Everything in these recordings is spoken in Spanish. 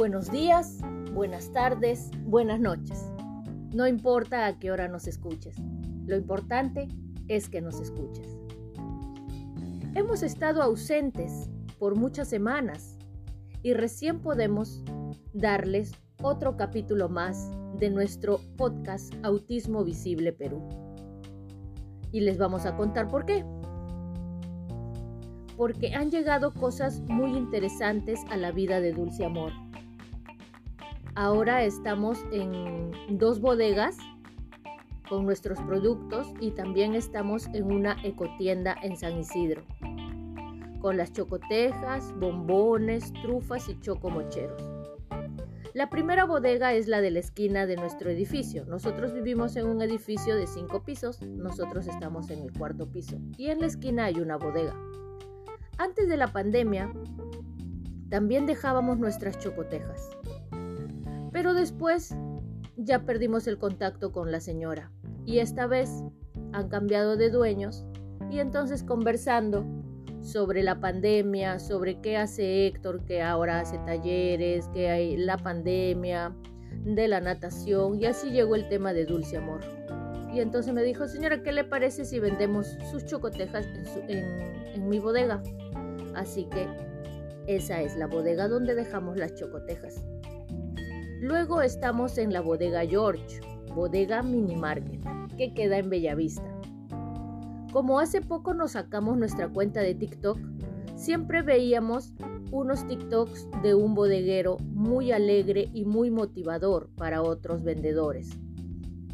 Buenos días, buenas tardes, buenas noches. No importa a qué hora nos escuches, lo importante es que nos escuches. Hemos estado ausentes por muchas semanas y recién podemos darles otro capítulo más de nuestro podcast Autismo Visible Perú. Y les vamos a contar por qué. Porque han llegado cosas muy interesantes a la vida de Dulce Amor Ahora estamos en dos bodegas con nuestros productos y también estamos en una ecotienda en San Isidro con las chocotejas, bombones, trufas y chocomocheros. La primera bodega es la de la esquina de nuestro edificio. Nosotros vivimos en un edificio de cinco pisos, nosotros estamos en el cuarto piso y en la esquina hay una bodega. Antes de la pandemia, también dejábamos nuestras chocotejas. Pero después ya perdimos el contacto con la señora y esta vez han cambiado de dueños y entonces conversando sobre la pandemia, sobre qué hace Héctor, que ahora hace talleres, que hay la pandemia, de la natación y así llegó el tema de Dulce Amor. Y entonces me dijo, señora, ¿qué le parece si vendemos sus chocotejas en, en mi bodega? Así que esa es la bodega donde dejamos las chocotejas. Luego estamos en la bodega George, bodega mini market, que queda en Bellavista. Como hace poco nos sacamos nuestra cuenta de TikTok, siempre veíamos unos TikToks de un bodeguero muy alegre y muy motivador para otros vendedores.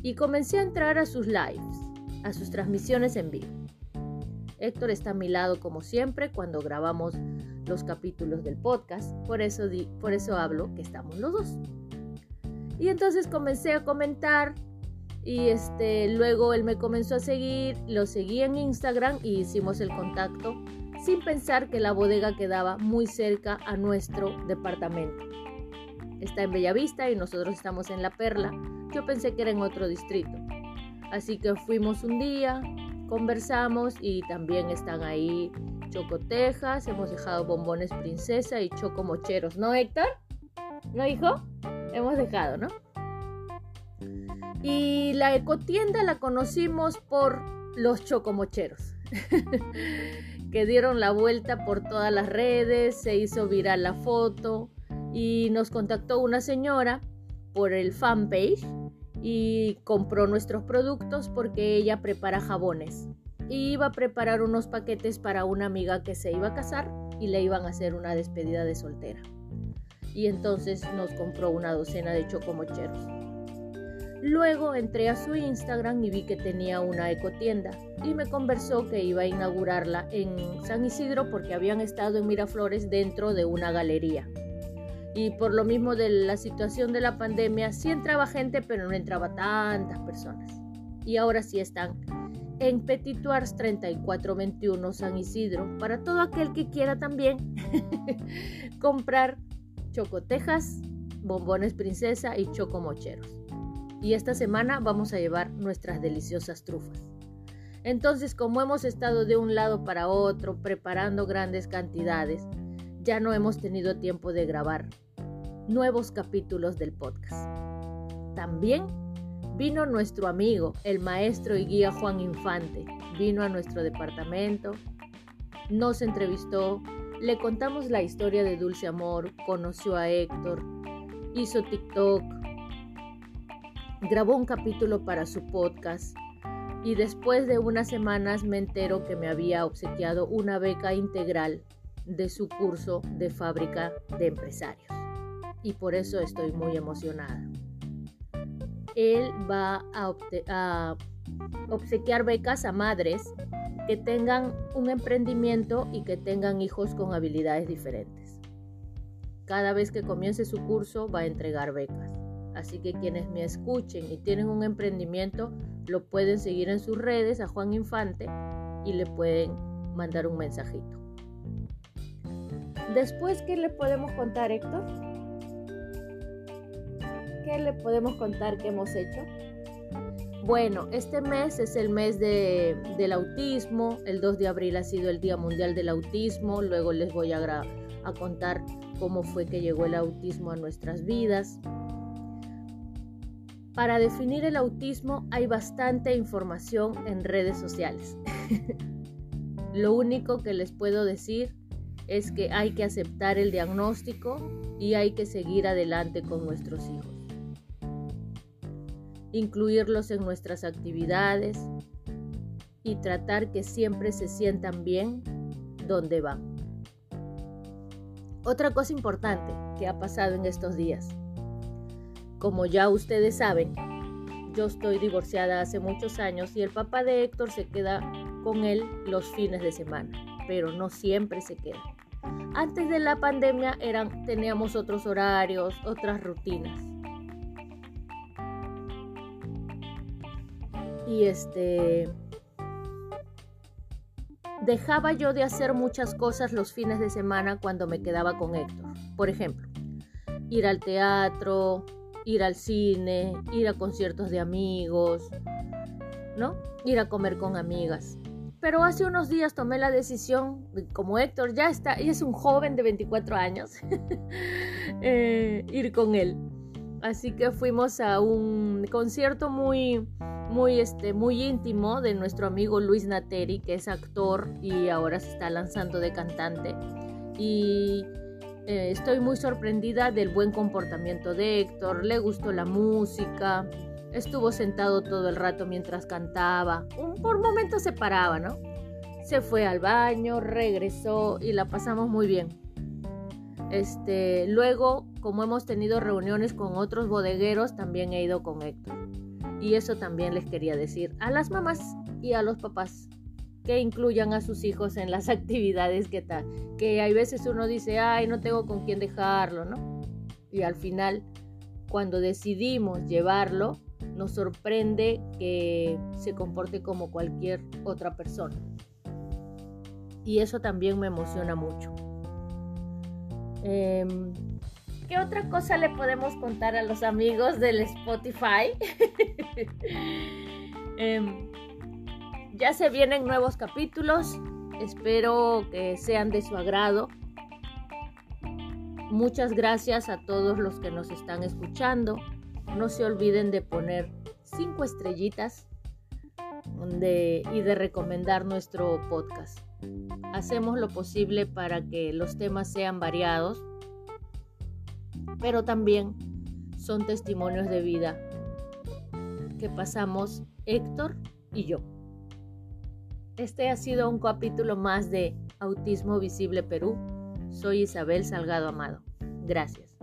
Y comencé a entrar a sus lives, a sus transmisiones en vivo. Héctor está a mi lado como siempre cuando grabamos los capítulos del podcast, por eso, por eso hablo que estamos los dos. Y entonces comencé a comentar y este, luego él me comenzó a seguir, lo seguí en Instagram y hicimos el contacto sin pensar que la bodega quedaba muy cerca a nuestro departamento. Está en Bellavista y nosotros estamos en La Perla. Yo pensé que era en otro distrito. Así que fuimos un día, conversamos y también están ahí chocotejas, hemos dejado bombones princesa y chocomocheros, ¿no Héctor? ¿No hijo? Hemos dejado, ¿no? Y la ecotienda la conocimos por los chocomocheros, que dieron la vuelta por todas las redes, se hizo viral la foto y nos contactó una señora por el fanpage y compró nuestros productos porque ella prepara jabones. Y iba a preparar unos paquetes para una amiga que se iba a casar y le iban a hacer una despedida de soltera y entonces nos compró una docena de chocomocheros. Luego entré a su Instagram y vi que tenía una ecotienda y me conversó que iba a inaugurarla en San Isidro porque habían estado en Miraflores dentro de una galería. Y por lo mismo de la situación de la pandemia, sí entraba gente, pero no entraba tantas personas. Y ahora sí están en Petit Tours 3421 San Isidro para todo aquel que quiera también comprar chocotejas, bombones princesa y chocomocheros. Y esta semana vamos a llevar nuestras deliciosas trufas. Entonces, como hemos estado de un lado para otro preparando grandes cantidades, ya no hemos tenido tiempo de grabar nuevos capítulos del podcast. También vino nuestro amigo, el maestro y guía Juan Infante. Vino a nuestro departamento, nos entrevistó, le contamos la historia de Dulce Amor, conoció a Héctor, hizo TikTok, grabó un capítulo para su podcast y después de unas semanas me entero que me había obsequiado una beca integral de su curso de fábrica de empresarios. Y por eso estoy muy emocionada. Él va a, a obsequiar becas a madres que tengan un emprendimiento y que tengan hijos con habilidades diferentes. Cada vez que comience su curso va a entregar becas. Así que quienes me escuchen y tienen un emprendimiento, lo pueden seguir en sus redes a Juan Infante y le pueden mandar un mensajito. Después, ¿qué le podemos contar, Héctor? ¿Qué le podemos contar que hemos hecho? Bueno, este mes es el mes del autismo. El 2 de abril ha sido el Día Mundial del Autismo. Luego les voy a, a contar cómo fue que llegó el autismo a nuestras vidas. Para definir el autismo hay bastante información en redes sociales. Lo único que les puedo decir es que hay que aceptar el diagnóstico y hay que seguir adelante con nuestros hijos. Incluirlos en nuestras actividades y tratar que siempre se sientan bien donde van. Otra cosa importante que ha pasado en estos días. Como ya ustedes saben, yo estoy divorciada hace muchos años y el papá de Héctor se queda con él los fines de semana, pero no siempre se queda. Antes de la pandemia eran, teníamos otros horarios, otras rutinas. Y este dejaba yo de hacer muchas cosas los fines de semana cuando me quedaba con Héctor. Por ejemplo, ir al teatro, ir al cine, ir a conciertos de amigos, ¿no? Ir a comer con amigas. Pero hace unos días tomé la decisión, como Héctor ya está, y es un joven de 24 años, eh, ir con él. Así que fuimos a un concierto muy, muy, este, muy íntimo de nuestro amigo Luis Nateri, que es actor y ahora se está lanzando de cantante. Y eh, estoy muy sorprendida del buen comportamiento de Héctor, le gustó la música, estuvo sentado todo el rato mientras cantaba, por momentos se paraba, ¿no? Se fue al baño, regresó y la pasamos muy bien. Este, luego, como hemos tenido reuniones con otros bodegueros, también he ido con Héctor. Y eso también les quería decir a las mamás y a los papás que incluyan a sus hijos en las actividades que tal. Que hay veces uno dice, ay, no tengo con quién dejarlo, ¿no? Y al final, cuando decidimos llevarlo, nos sorprende que se comporte como cualquier otra persona. Y eso también me emociona mucho. Em, ¿Qué otra cosa le podemos contar a los amigos del Spotify? eh, ya se vienen nuevos capítulos. Espero que sean de su agrado. Muchas gracias a todos los que nos están escuchando. No se olviden de poner cinco estrellitas y de recomendar nuestro podcast. Hacemos lo posible para que los temas sean variados, pero también son testimonios de vida que pasamos Héctor y yo. Este ha sido un capítulo más de Autismo Visible Perú. Soy Isabel Salgado Amado. Gracias.